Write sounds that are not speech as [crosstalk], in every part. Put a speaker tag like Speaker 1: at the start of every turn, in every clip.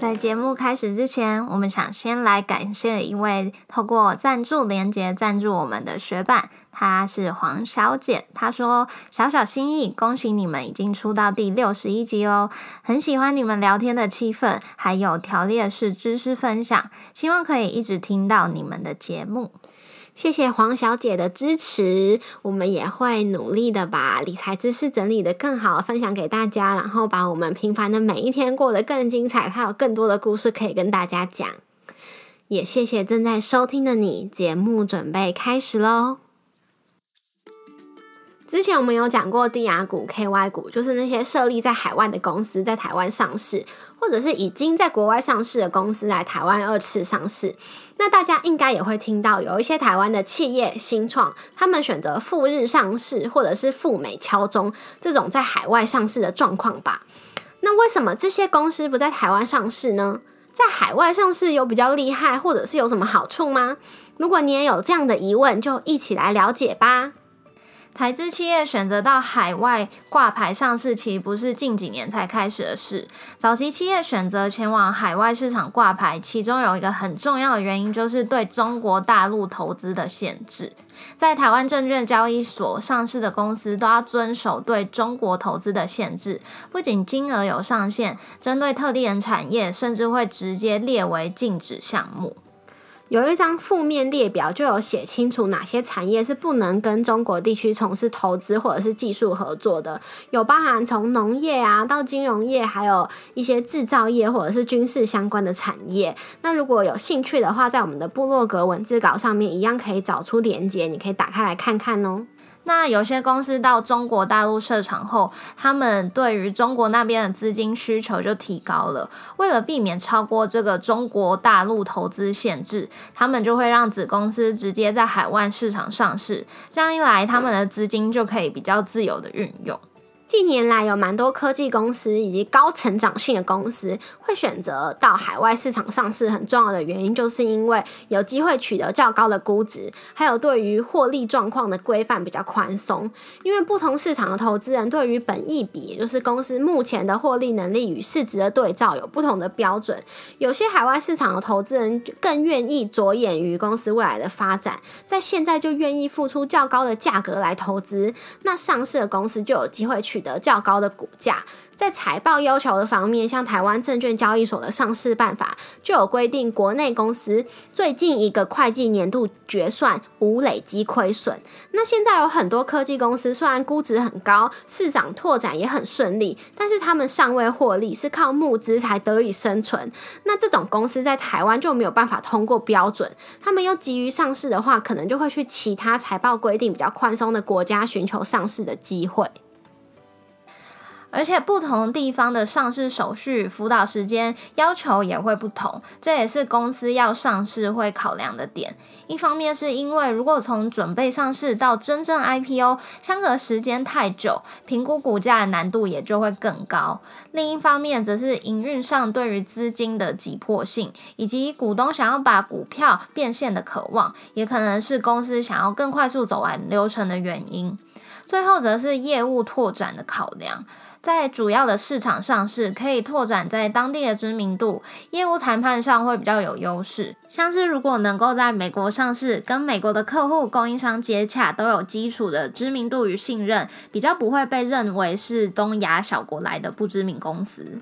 Speaker 1: 在节目开始之前，我们想先来感谢一位透过赞助连接赞助我们的学伴，她是黄小姐。她说：“小小心意，恭喜你们已经出到第六十一集喽！很喜欢你们聊天的气氛，还有条列式知识分享，希望可以一直听到你们的节目。”
Speaker 2: 谢谢黄小姐的支持，我们也会努力的把理财知识整理的更好，分享给大家，然后把我们平凡的每一天过得更精彩。还有更多的故事可以跟大家讲。也谢谢正在收听的你，节目准备开始喽。之前我们有讲过低雅股、KY 股，就是那些设立在海外的公司在台湾上市，或者是已经在国外上市的公司来台湾二次上市。那大家应该也会听到有一些台湾的企业新创，他们选择赴日上市，或者是赴美敲钟这种在海外上市的状况吧？那为什么这些公司不在台湾上市呢？在海外上市有比较厉害，或者是有什么好处吗？如果你也有这样的疑问，就一起来了解吧。
Speaker 1: 台资企业选择到海外挂牌上市，其实不是近几年才开始的事。早期企业选择前往海外市场挂牌，其中有一个很重要的原因，就是对中国大陆投资的限制。在台湾证券交易所上市的公司都要遵守对中国投资的限制，不仅金额有上限，针对特定人产业，甚至会直接列为禁止项目。
Speaker 2: 有一张负面列表，就有写清楚哪些产业是不能跟中国地区从事投资或者是技术合作的，有包含从农业啊到金融业，还有一些制造业或者是军事相关的产业。那如果有兴趣的话，在我们的部落格文字稿上面一样可以找出连接，你可以打开来看看哦。
Speaker 1: 那有些公司到中国大陆设厂后，他们对于中国那边的资金需求就提高了。为了避免超过这个中国大陆投资限制，他们就会让子公司直接在海外市场上市。这样一来，他们的资金就可以比较自由的运用。
Speaker 2: 近年来，有蛮多科技公司以及高成长性的公司会选择到海外市场上市。很重要的原因，就是因为有机会取得较高的估值，还有对于获利状况的规范比较宽松。因为不同市场的投资人对于本益比，也就是公司目前的获利能力与市值的对照，有不同的标准。有些海外市场的投资人更愿意着眼于公司未来的发展，在现在就愿意付出较高的价格来投资。那上市的公司就有机会取。得较高的股价，在财报要求的方面，像台湾证券交易所的上市办法就有规定，国内公司最近一个会计年度决算无累积亏损。那现在有很多科技公司，虽然估值很高，市场拓展也很顺利，但是他们尚未获利，是靠募资才得以生存。那这种公司在台湾就没有办法通过标准，他们又急于上市的话，可能就会去其他财报规定比较宽松的国家寻求上市的机会。
Speaker 1: 而且不同地方的上市手续、辅导时间要求也会不同，这也是公司要上市会考量的点。一方面是因为如果从准备上市到真正 IPO 相隔时间太久，评估股价的难度也就会更高；另一方面则是营运上对于资金的急迫性，以及股东想要把股票变现的渴望，也可能是公司想要更快速走完流程的原因。最后则是业务拓展的考量。在主要的市场上市，可以拓展在当地的知名度，业务谈判上会比较有优势。像是如果能够在美国上市，跟美国的客户、供应商接洽，都有基础的知名度与信任，比较不会被认为是东亚小国来的不知名公司。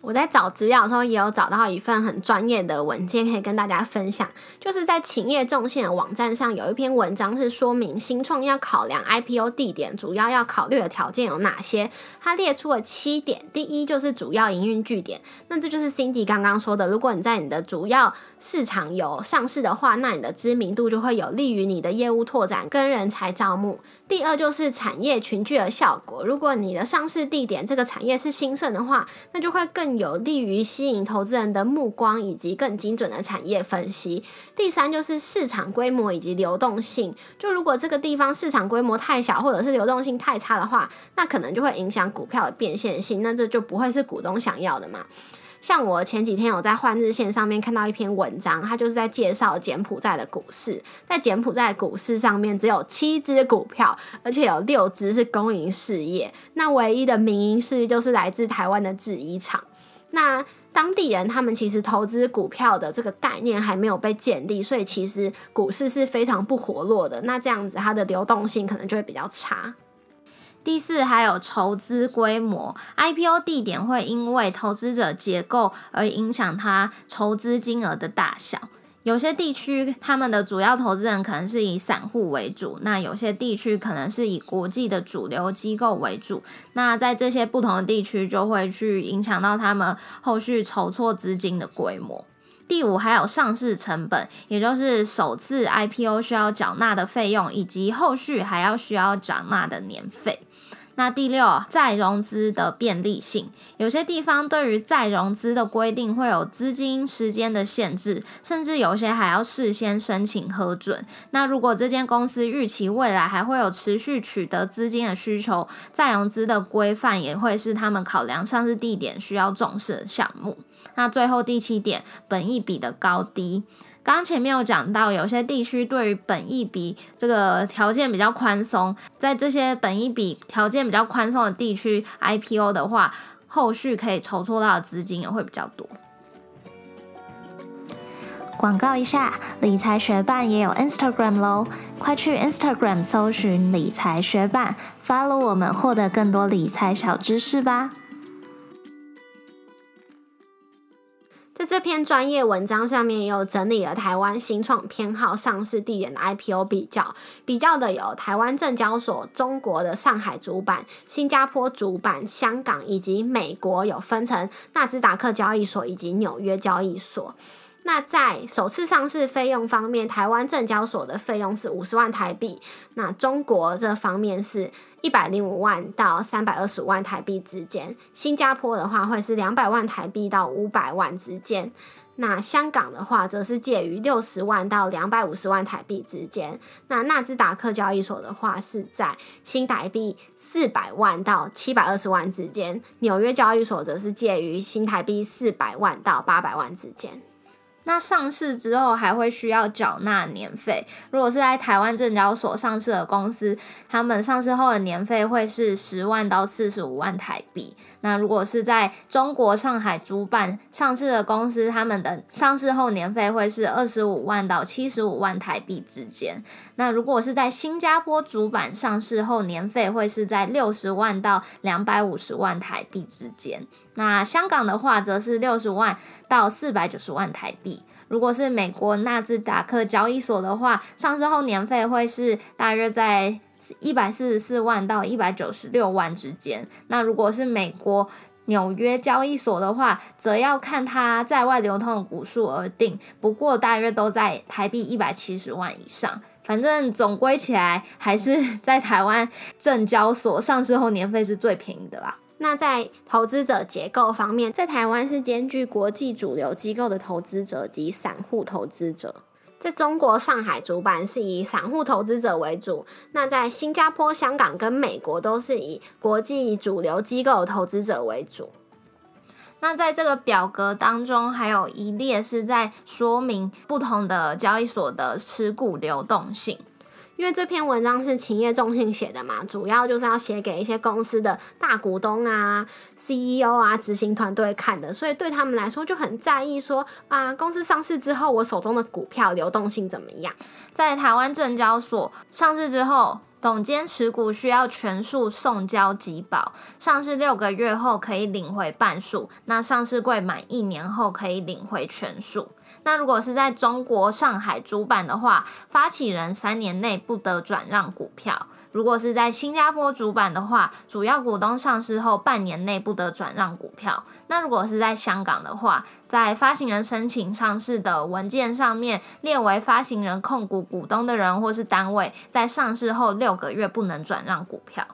Speaker 2: 我在找资料的时候，也有找到一份很专业的文件，可以跟大家分享。就是在企业重线的网站上，有一篇文章是说明新创要考量 IPO 地点，主要要考虑的条件有哪些？它列出了七点。第一就是主要营运据点，那这就是 Cindy 刚刚说的，如果你在你的主要市场有上市的话，那你的知名度就会有利于你的业务拓展跟人才招募。第二就是产业群聚的效果，如果你的上市地点这个产业是兴盛的话，那就会更有利于吸引投资人的目光以及更精准的产业分析。第三就是市场规模以及流动性，就如果这个地方市场规模太小或者是流动性太差的话，那可能就会影响股票的变现性，那这就不会是股东想要的嘛。像我前几天有在换日线上面看到一篇文章，它就是在介绍柬埔寨的股市。在柬埔寨股市上面，只有七只股票，而且有六只是公营事业。那唯一的民营事业就是来自台湾的制衣厂。那当地人他们其实投资股票的这个概念还没有被建立，所以其实股市是非常不活络的。那这样子，它的流动性可能就会比较差。
Speaker 1: 第四，还有筹资规模，IPO 地点会因为投资者结构而影响它筹资金额的大小。有些地区他们的主要投资人可能是以散户为主，那有些地区可能是以国际的主流机构为主。那在这些不同的地区，就会去影响到他们后续筹措资金的规模。第五，还有上市成本，也就是首次 IPO 需要缴纳的费用，以及后续还要需要缴纳的年费。那第六，再融资的便利性，有些地方对于再融资的规定会有资金时间的限制，甚至有些还要事先申请核准。那如果这间公司预期未来还会有持续取得资金的需求，再融资的规范也会是他们考量上市地点需要重视的项目。那最后第七点，本益比的高低。刚刚前面有讲到，有些地区对于本益比这个条件比较宽松，在这些本益比条件比较宽松的地区，IPO 的话，后续可以筹措到的资金也会比较多。广告一下，理财学办也有 Instagram 喽，快去 Instagram 搜寻理财学办，follow 我们，获得更多理财小知识吧。
Speaker 2: 在这篇专业文章上面，又整理了台湾新创偏好上市地点的 IPO 比较，比较的有台湾证交所、中国的上海主板、新加坡主板、香港以及美国有分成纳斯达克交易所以及纽约交易所。那在首次上市费用方面，台湾证交所的费用是五十万台币，那中国这方面是一百零五万到三百二十五万台币之间，新加坡的话会是两百万台币到五百万之间，那香港的话则是介于六十万到两百五十万台币之间，那纳斯达克交易所的话是在新台币四百万到七百二十万之间，纽约交易所则是介于新台币四百万到八百万之间。
Speaker 1: 那上市之后还会需要缴纳年费。如果是在台湾证交所上市的公司，他们上市后的年费会是十万到四十五万台币。那如果是在中国上海主板上市的公司，他们的上市后年费会是二十五万到七十五万台币之间。那如果是在新加坡主板上市后，年费会是在六十万到两百五十万台币之间。那香港的话，则是六十万到四百九十万台币。如果是美国纳斯达克交易所的话，上市后年费会是大约在一百四十四万到一百九十六万之间。那如果是美国纽约交易所的话，则要看它在外流通的股数而定，不过大约都在台币一百七十万以上。反正总归起来，还是在台湾证交所上市后年费是最便宜的啦。
Speaker 2: 那在投资者结构方面，在台湾是兼具国际主流机构的投资者及散户投资者。在中国上海主板是以散户投资者为主，那在新加坡、香港跟美国都是以国际主流机构投资者为主。
Speaker 1: 那在这个表格当中，还有一列是在说明不同的交易所的持股流动性。
Speaker 2: 因为这篇文章是企业重心写的嘛，主要就是要写给一些公司的大股东啊、CEO 啊、执行团队看的，所以对他们来说就很在意说啊，公司上市之后我手中的股票流动性怎么样？
Speaker 1: 在台湾证交所上市之后，董监持股需要全数送交集保，上市六个月后可以领回半数，那上市柜满一年后可以领回全数。那如果是在中国上海主板的话，发起人三年内不得转让股票；如果是在新加坡主板的话，主要股东上市后半年内不得转让股票。那如果是在香港的话，在发行人申请上市的文件上面列为发行人控股股东的人或是单位，在上市后六个月不能转让股票。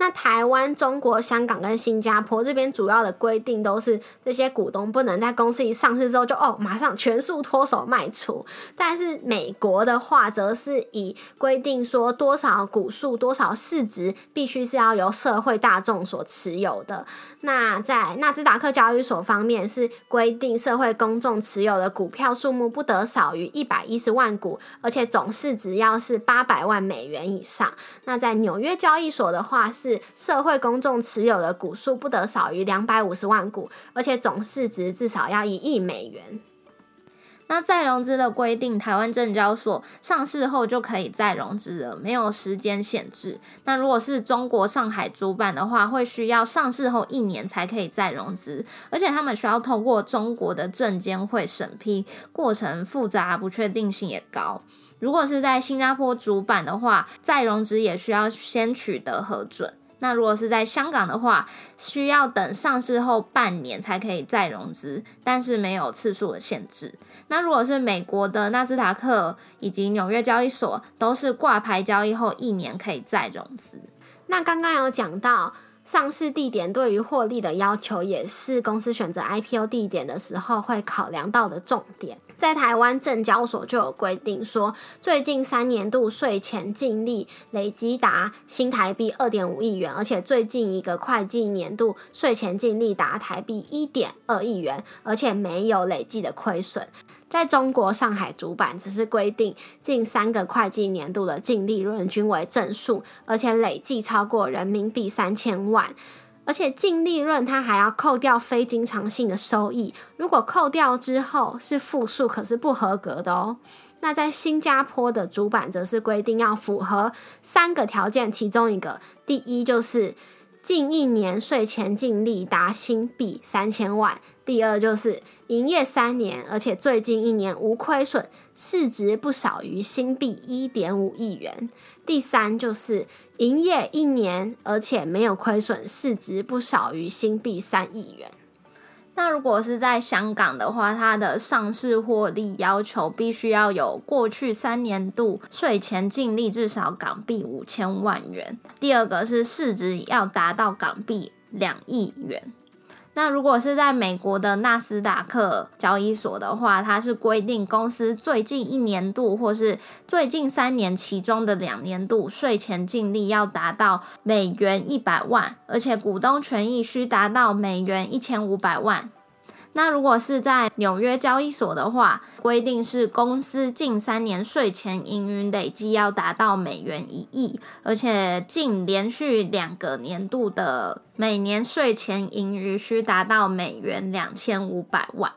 Speaker 2: 那台湾、中国、香港跟新加坡这边主要的规定都是，这些股东不能在公司一上市之后就哦马上全数脱手卖出。但是美国的话，则是以规定说多少股数、多少市值，必须是要由社会大众所持有的。那在纳斯达克交易所方面，是规定社会公众持有的股票数目不得少于一百一十万股，而且总市值要是八百万美元以上。那在纽约交易所的话是。社会公众持有的股数不得少于两百五十万股，而且总市值至少要一亿美元。
Speaker 1: 那再融资的规定，台湾证交所上市后就可以再融资了，没有时间限制。那如果是中国上海主板的话，会需要上市后一年才可以再融资，而且他们需要通过中国的证监会审批，过程复杂，不确定性也高。如果是在新加坡主板的话，再融资也需要先取得核准。那如果是在香港的话，需要等上市后半年才可以再融资，但是没有次数的限制。那如果是美国的纳斯达克以及纽约交易所，都是挂牌交易后一年可以再融资。
Speaker 2: 那刚刚有讲到。上市地点对于获利的要求，也是公司选择 IPO 地点的时候会考量到的重点。在台湾证交所就有规定说，最近三年度税前净利累积达新台币二点五亿元，而且最近一个会计年度税前净利达台币一点二亿元，而且没有累计的亏损。在中国上海主板只是规定近三个会计年度的净利润均为正数，而且累计超过人民币三千万，而且净利润它还要扣掉非经常性的收益，如果扣掉之后是负数，可是不合格的哦。那在新加坡的主板则是规定要符合三个条件，其中一个，第一就是近一年税前净利达新币三千万。第二就是营业三年，而且最近一年无亏损，市值不少于新币一点五亿元。第三就是营业一年，而且没有亏损，市值不少于新币三亿元。
Speaker 1: 那如果是在香港的话，它的上市获利要求必须要有过去三年度税前净利至少港币五千万元。第二个是市值要达到港币两亿元。那如果是在美国的纳斯达克交易所的话，它是规定公司最近一年度或是最近三年其中的两年度税前净利要达到美元一百万，而且股东权益需达到美元一千五百万。那如果是在纽约交易所的话，规定是公司近三年税前盈余累计要达到美元一亿，而且近连续两个年度的每年税前盈余需达到美元两千五百万。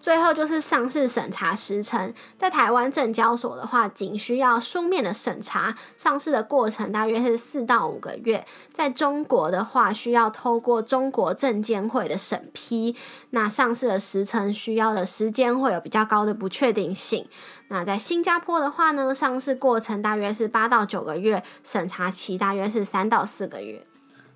Speaker 2: 最后就是上市审查时程，在台湾证交所的话，仅需要书面的审查，上市的过程大约是四到五个月。在中国的话，需要透过中国证监会的审批，那上市的时程需要的时间会有比较高的不确定性。那在新加坡的话呢，上市过程大约是八到九个月，审查期大约是三到四个月。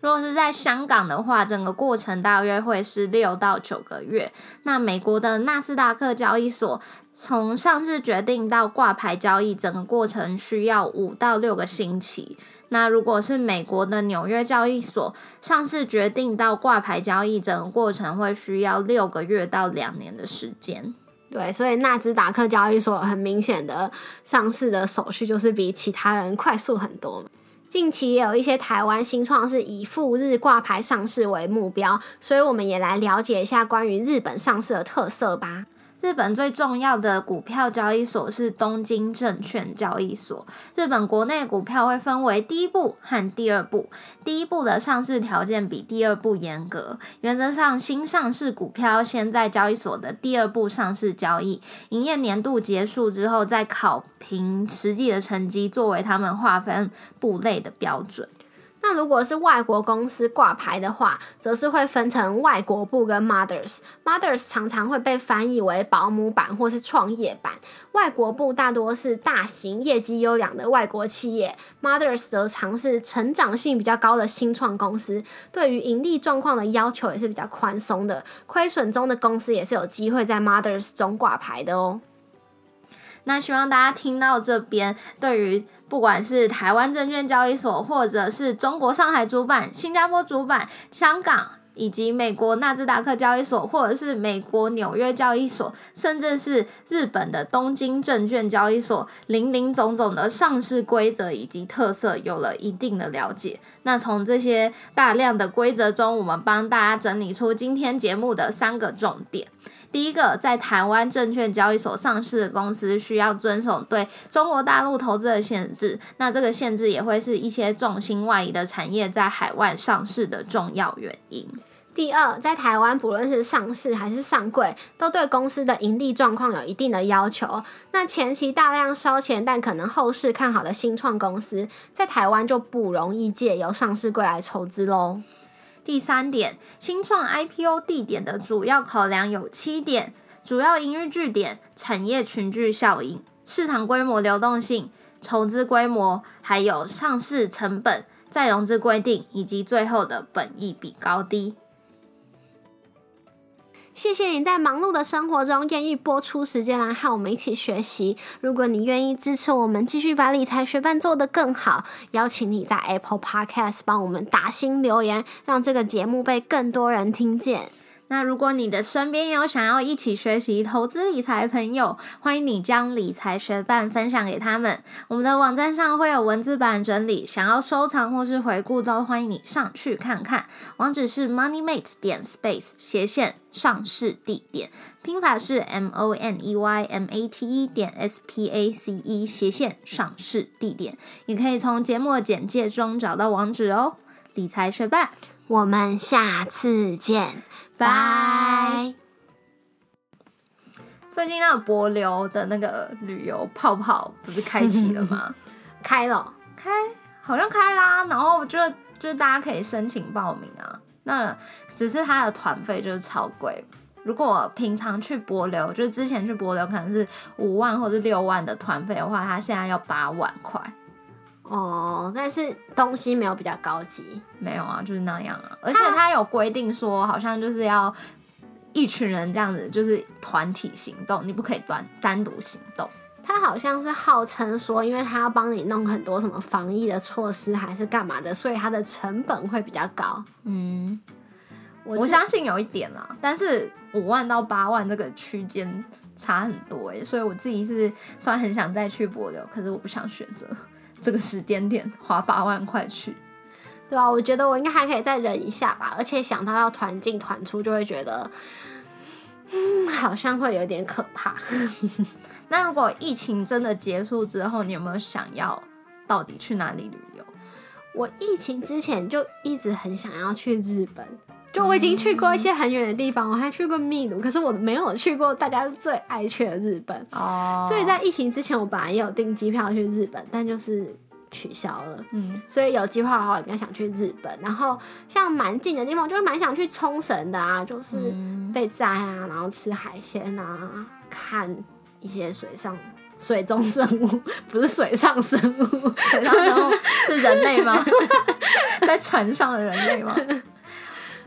Speaker 1: 如果是在香港的话，整个过程大约会是六到九个月。那美国的纳斯达克交易所从上市决定到挂牌交易，整个过程需要五到六个星期。那如果是美国的纽约交易所上市决定到挂牌交易，整个过程会需要六个月到两年的时间。
Speaker 2: 对，所以纳斯达克交易所很明显的上市的手续就是比其他人快速很多。近期也有一些台湾新创是以赴日挂牌上市为目标，所以我们也来了解一下关于日本上市的特色吧。
Speaker 1: 日本最重要的股票交易所是东京证券交易所。日本国内股票会分为第一步和第二步。第一步的上市条件比第二步严格，原则上新上市股票先在交易所的第二步上市交易，营业年度结束之后再考评实际的成绩，作为他们划分部类的标准。
Speaker 2: 那如果是外国公司挂牌的话，则是会分成外国部跟 Mothers。Mothers 常常会被翻译为保姆版或是创业版。外国部大多是大型、业绩优良的外国企业，Mothers 则常是成长性比较高的新创公司。对于盈利状况的要求也是比较宽松的，亏损中的公司也是有机会在 Mothers 中挂牌的哦。
Speaker 1: 那希望大家听到这边，对于不管是台湾证券交易所，或者是中国上海主板、新加坡主板、香港。以及美国纳斯达克交易所，或者是美国纽约交易所，甚至是日本的东京证券交易所，零零总总的上市规则以及特色有了一定的了解。那从这些大量的规则中，我们帮大家整理出今天节目的三个重点。第一个，在台湾证券交易所上市的公司需要遵守对中国大陆投资的限制，那这个限制也会是一些重心外移的产业在海外上市的重要原因。
Speaker 2: 第二，在台湾不论是上市还是上柜，都对公司的盈利状况有一定的要求。那前期大量烧钱，但可能后市看好的新创公司，在台湾就不容易借由上市柜来筹资喽。
Speaker 1: 第三点，新创 IPO 地点的主要考量有七点：主要营运据点、产业群聚效应、市场规模流动性、筹资规模，还有上市成本、再融资规定，以及最后的本益比高低。
Speaker 2: 谢谢你在忙碌的生活中愿意播出时间来和我们一起学习。如果你愿意支持我们继续把理财学伴做得更好，邀请你在 Apple Podcast 帮我们打新留言，让这个节目被更多人听见。
Speaker 1: 那如果你的身边有想要一起学习投资理财的朋友，欢迎你将理财学伴分享给他们。我们的网站上会有文字版整理，想要收藏或是回顾都欢迎你上去看看。网址是 moneymate 点 space 斜线上市地点，拼法是 m o n e y m a t e 点 s p a c e 斜线上市地点。也可以从节目简介中找到网址哦。理财学伴，
Speaker 2: 我们下次见。拜。
Speaker 1: 最近那个博流的那个旅游泡泡不是开启了吗？[laughs]
Speaker 2: 开了，
Speaker 1: 开好像开啦。然后就就是大家可以申请报名啊。那只是它的团费就是超贵。如果平常去博流，就是之前去博流可能是五万或者六万的团费的话，它现在要八万块。
Speaker 2: 哦，但是东西没有比较高级，
Speaker 1: 没有啊，就是那样啊。而且他有规定说，好像就是要一群人这样子，就是团体行动，你不可以单单独行动。
Speaker 2: 他好像是号称说，因为他要帮你弄很多什么防疫的措施，还是干嘛的，所以它的成本会比较高。
Speaker 1: 嗯，我相信有一点啦，但是五万到八万这个区间差很多哎，所以我自己是虽然很想再去博流，可是我不想选择。这个时间点花八万块去，
Speaker 2: 对啊，我觉得我应该还可以再忍一下吧。而且想到要团进团出，就会觉得，嗯，好像会有点可怕。[laughs]
Speaker 1: 那如果疫情真的结束之后，你有没有想要到底去哪里旅游？
Speaker 2: 我疫情之前就一直很想要去日本。就我已经去过一些很远的地方，我还去过秘鲁，可是我没有去过大家最爱去的日本。哦，所以在疫情之前，我本来也有订机票去日本，但就是取消了。嗯，所以有计划的话，我比较想去日本。然后像蛮近的地方，就蛮想去冲绳的啊，就是被摘啊，然后吃海鲜啊，看一些水上水中生物，不是水上生物，
Speaker 1: 水上生物 [laughs] 是人类吗？[laughs] 在船上的人类吗？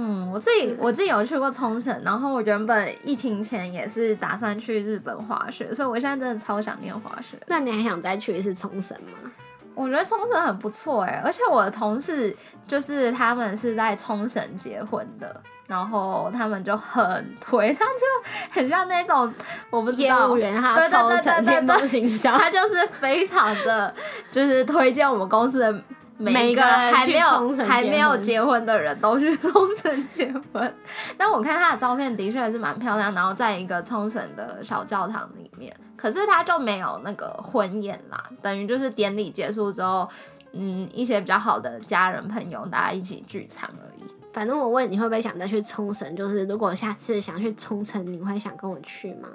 Speaker 1: 嗯，我自己我自己有去过冲绳，然后我原本疫情前也是打算去日本滑雪，所以我现在真的超想念滑雪。
Speaker 2: 那你还想再去一次冲绳吗？
Speaker 1: 我觉得冲绳很不错哎，而且我的同事就是他们是在冲绳结婚的，然后他们就很推，他就很像那种我不知道，
Speaker 2: 业务员他冲绳天东行销，
Speaker 1: 他就是非常的就是推荐我们公司的。每个还没有还没有结婚的人都去冲绳结婚，但我看他的照片的确是蛮漂亮，然后在一个冲绳的小教堂里面，可是他就没有那个婚宴啦，等于就是典礼结束之后，嗯，一些比较好的家人朋友大家一起聚餐而已。
Speaker 2: 反正我问你会不会想再去冲绳，就是如果下次想去冲绳，你会想跟我去吗？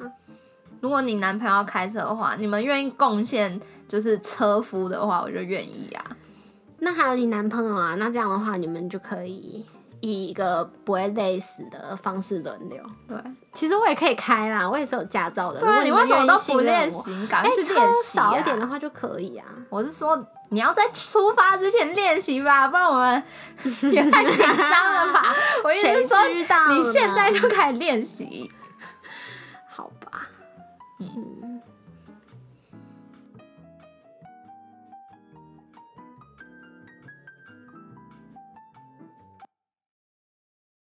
Speaker 1: 如果你男朋友开车的话，你们愿意贡献就是车夫的话，我就愿意啊。
Speaker 2: 那还有你男朋友啊？那这样的话，你们就可以以一个不会累死的方式轮流。
Speaker 1: 对，
Speaker 2: 其实我也可以开啦，我也是有驾照的。
Speaker 1: 对啊，你为什么都不练习？赶快去练习
Speaker 2: 少一点的话就可以啊。
Speaker 1: 我是说，你要在出发之前练习吧，不然我们也太紧张了吧？[laughs] 我意思说，你现在就开始练习，